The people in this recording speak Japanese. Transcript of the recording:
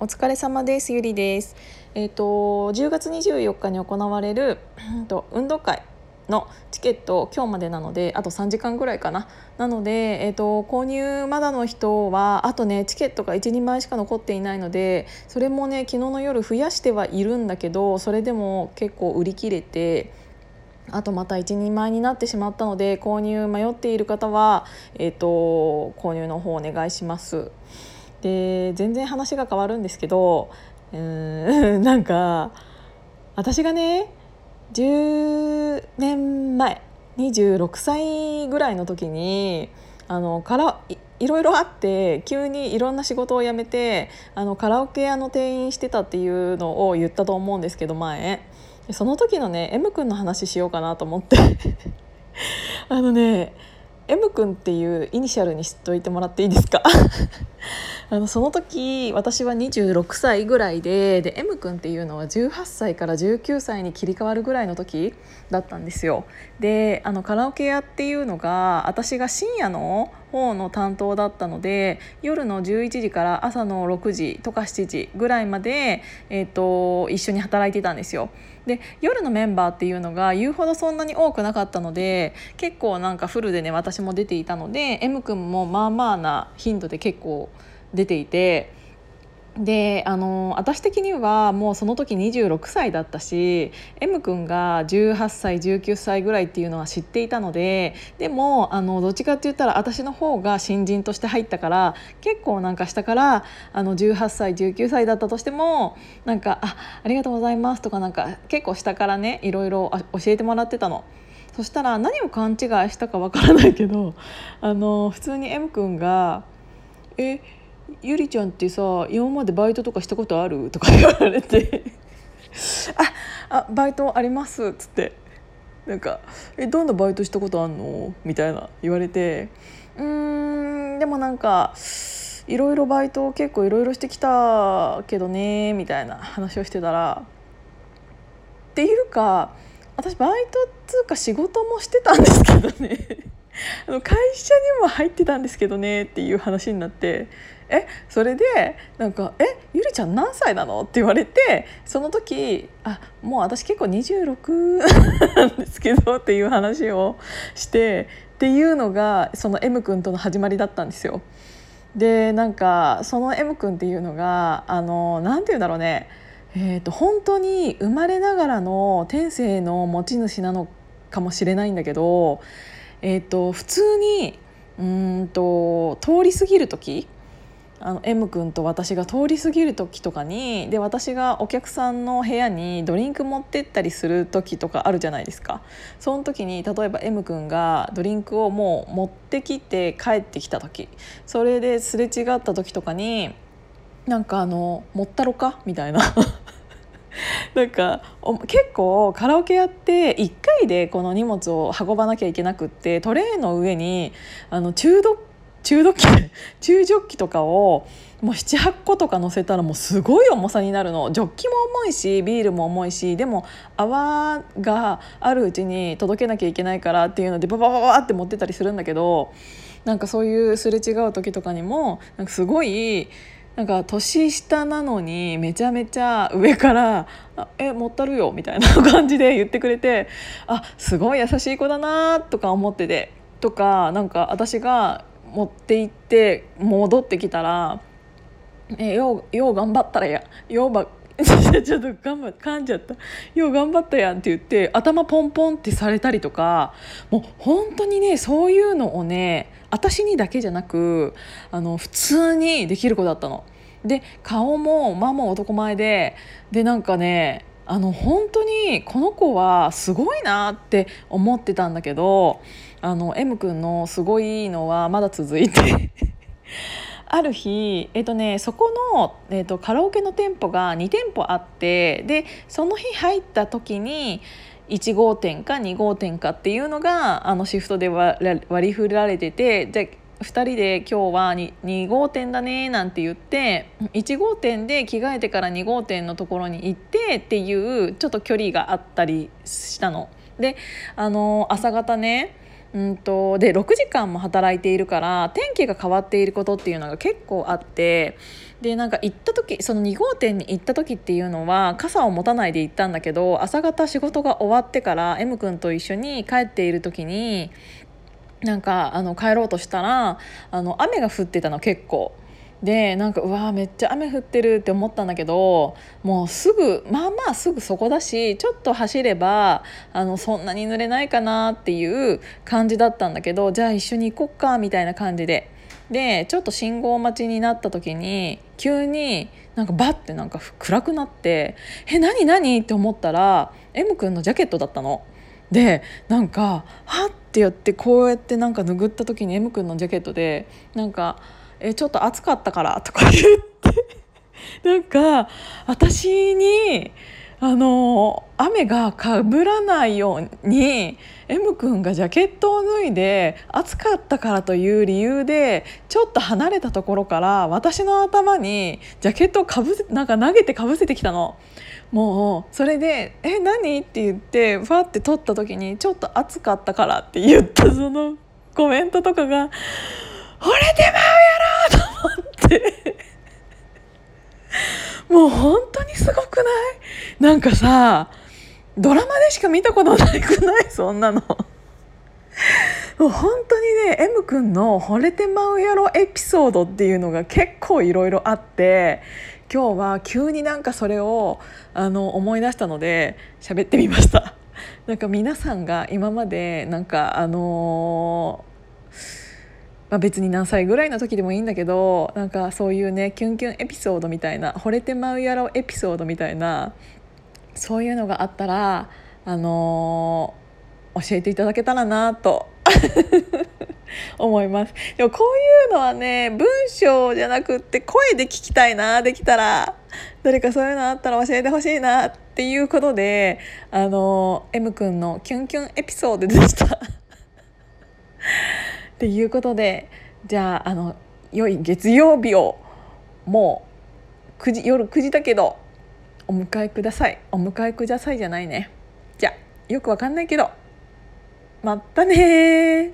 お疲れ様ですゆりですえっ、ー、と10月24日に行われると運動会のチケット今日までなのであと3時間ぐらいかななので、えーと、購入まだの人はあとねチケットが12枚しか残っていないのでそれもね昨日の夜増やしてはいるんだけどそれでも結構売り切れてあとまた12枚になってしまったので購入迷っている方は、えーと、購入の方お願いします。で全然話が変わるんですけどうん なんか私がね10年前26歳ぐらいの時にあのからいろいろあって急にいろんな仕事を辞めてあのカラオケ屋の店員してたっていうのを言ったと思うんですけど前。その時のね M 君の話しようかなと思って。あのね M 君っていうイニシャルにしといてもらっていいですか？あのその時私は26歳ぐらいでで M 君っていうのは18歳から19歳に切り替わるぐらいの時だったんですよ。であのカラオケ屋っていうのが私が深夜の方の担当だったので夜の11時から朝の6時とか7時ぐらいまで、えーと、一緒に働いてたんですよ。で夜のメンバーっていうのが言うほどそんなに多くなかったので結構なんかフルでね私も出ていたので M 君もまあまあな頻度で結構出ていてであの私的にはもうその時26歳だったし M 君が18歳19歳ぐらいっていうのは知っていたのででもあのどっちかって言ったら私の方が新人として入ったから結構なんか下からあの18歳19歳だったとしてもなんか「あありがとうございます」とかなんか結構下からねいろいろ教えてもらってたの。そしたら何を勘違いしたかわからないけどあの普通に M 君が「えゆりちゃんってさ今までバイトとかしたことある?」とか言われて。あ「あバイトあります」っつって。なんか「えどんなバイトしたことあんの?」みたいな言われて。うんでもなんかいろいろバイト結構いろいろしてきたけどねみたいな話をしてたら。っていうか私バイトっつうか仕事もしてたんですけどね。あの会社にも入ってたんですけどねっていう話になってえそれでなんか「えゆりちゃん何歳なの?」って言われてその時「あもう私結構26なんですけど」っていう話をしてっていうのがその M 君との始まりだったんですよ。でなんかその M 君っていうのがあのなて言うんだろうねえーと、本当に生まれながらの天性の持ち主なのかもしれないんだけど、えーと普通にうんと通り過ぎる時あの M 君と私が通り過ぎる時とかにで私がお客さんの部屋にドリンク持ってったりする時とかあるじゃないですかその時に例えば M 君がドリンクをもう持ってきて帰ってきた時それですれ違った時とかになんかあの「もったろか?」みたいな なんか結構カラオケやって1回でこの荷物を運ばなきゃいけなくってトレーの上にあの中毒中毒機 中ジョッキとかをもう78個とか乗せたらもうすごい重さになるの。ジョッキも重いしビールも重いしでも泡があるうちに届けなきゃいけないからっていうのでババババって持ってたりするんだけどなんかそういうすれ違う時とかにもなんかすごいなんか年下なのにめちゃめちゃ上から「え持ったるよ」みたいな感じで言ってくれてあすごい優しい子だなとか思っててとかなんか私が持って行って戻ってきたら「えようよう頑張ったらやようば ちょっと頑張噛んじゃったよう頑張ったやんって言って頭ポンポンってされたりとかもう本当にねそういうのをね私にだけじゃなくあの普通にできる子だったの。で顔もまあまあ男前ででなんかねあの本当にこの子はすごいなって思ってたんだけどあの M 君のすごいのはまだ続いてある日、えっとね、そこの、えっと、カラオケの店舗が2店舗あってでその日入った時に1号店か2号店かっていうのがあのシフトで割り振られててで2人で今日は 2, 2号店だねなんて言って1号店で着替えてから2号店のところに行ってっていうちょっと距離があったりしたの。であの朝方ねうんとで6時間も働いているから天気が変わっていることっていうのが結構あってでなんか行った時その2号店に行った時っていうのは傘を持たないで行ったんだけど朝方仕事が終わってから M 君と一緒に帰っている時になんかあの帰ろうとしたらあの雨が降ってたの結構。でなんかうわめっちゃ雨降ってるって思ったんだけどもうすぐまあまあすぐそこだしちょっと走ればあのそんなに濡れないかなっていう感じだったんだけどじゃあ一緒に行こっかみたいな感じででちょっと信号待ちになった時に急になんかバッてなんか暗くなって「え何何?」って思ったら M 君のジャケットだったの。でなんかはってやってこうやってなんか拭った時に M 君のジャケットでなんか「えちょっと暑かったから」とか言って なんか私にあの雨がかぶらないように M 君がジャケットを脱いで暑かったからという理由でちょっと離れたところから私の頭にジャケットをかぶせなんか投げてかぶせてきたの。もうそれで「え何?」って言ってファって撮った時に「ちょっと暑かったから」って言ったそのコメントとかが「惚れてまうやろ!」もう本当にすごくない？なんかさドラマでしか見たことないくない？そんなの。もう本当にね M 君の「惚れてまうやろ」エピソードっていうのが結構いろいろあって今日は急になんかそれをあの思い出したので喋ってみました。なんか皆さんが今までなんかあのまあ、別に何歳ぐらいの時でもいいんだけどなんかそういうねキュンキュンエピソードみたいな惚れてまうやろエピソードみたいなそういうのがあったらあのー、教えていただけたらなと 思います。でもこういうのはね文章じゃなくって声で聞きたいなできたら誰かそういうのあったら教えてほしいなっていうことであの M 君のキュンキュンエピソードでした。っていうことでじゃああの良い月曜日をもう9時夜9時だけどお迎えください。お迎えくださいじゃないね。じゃあよくわかんないけどまたね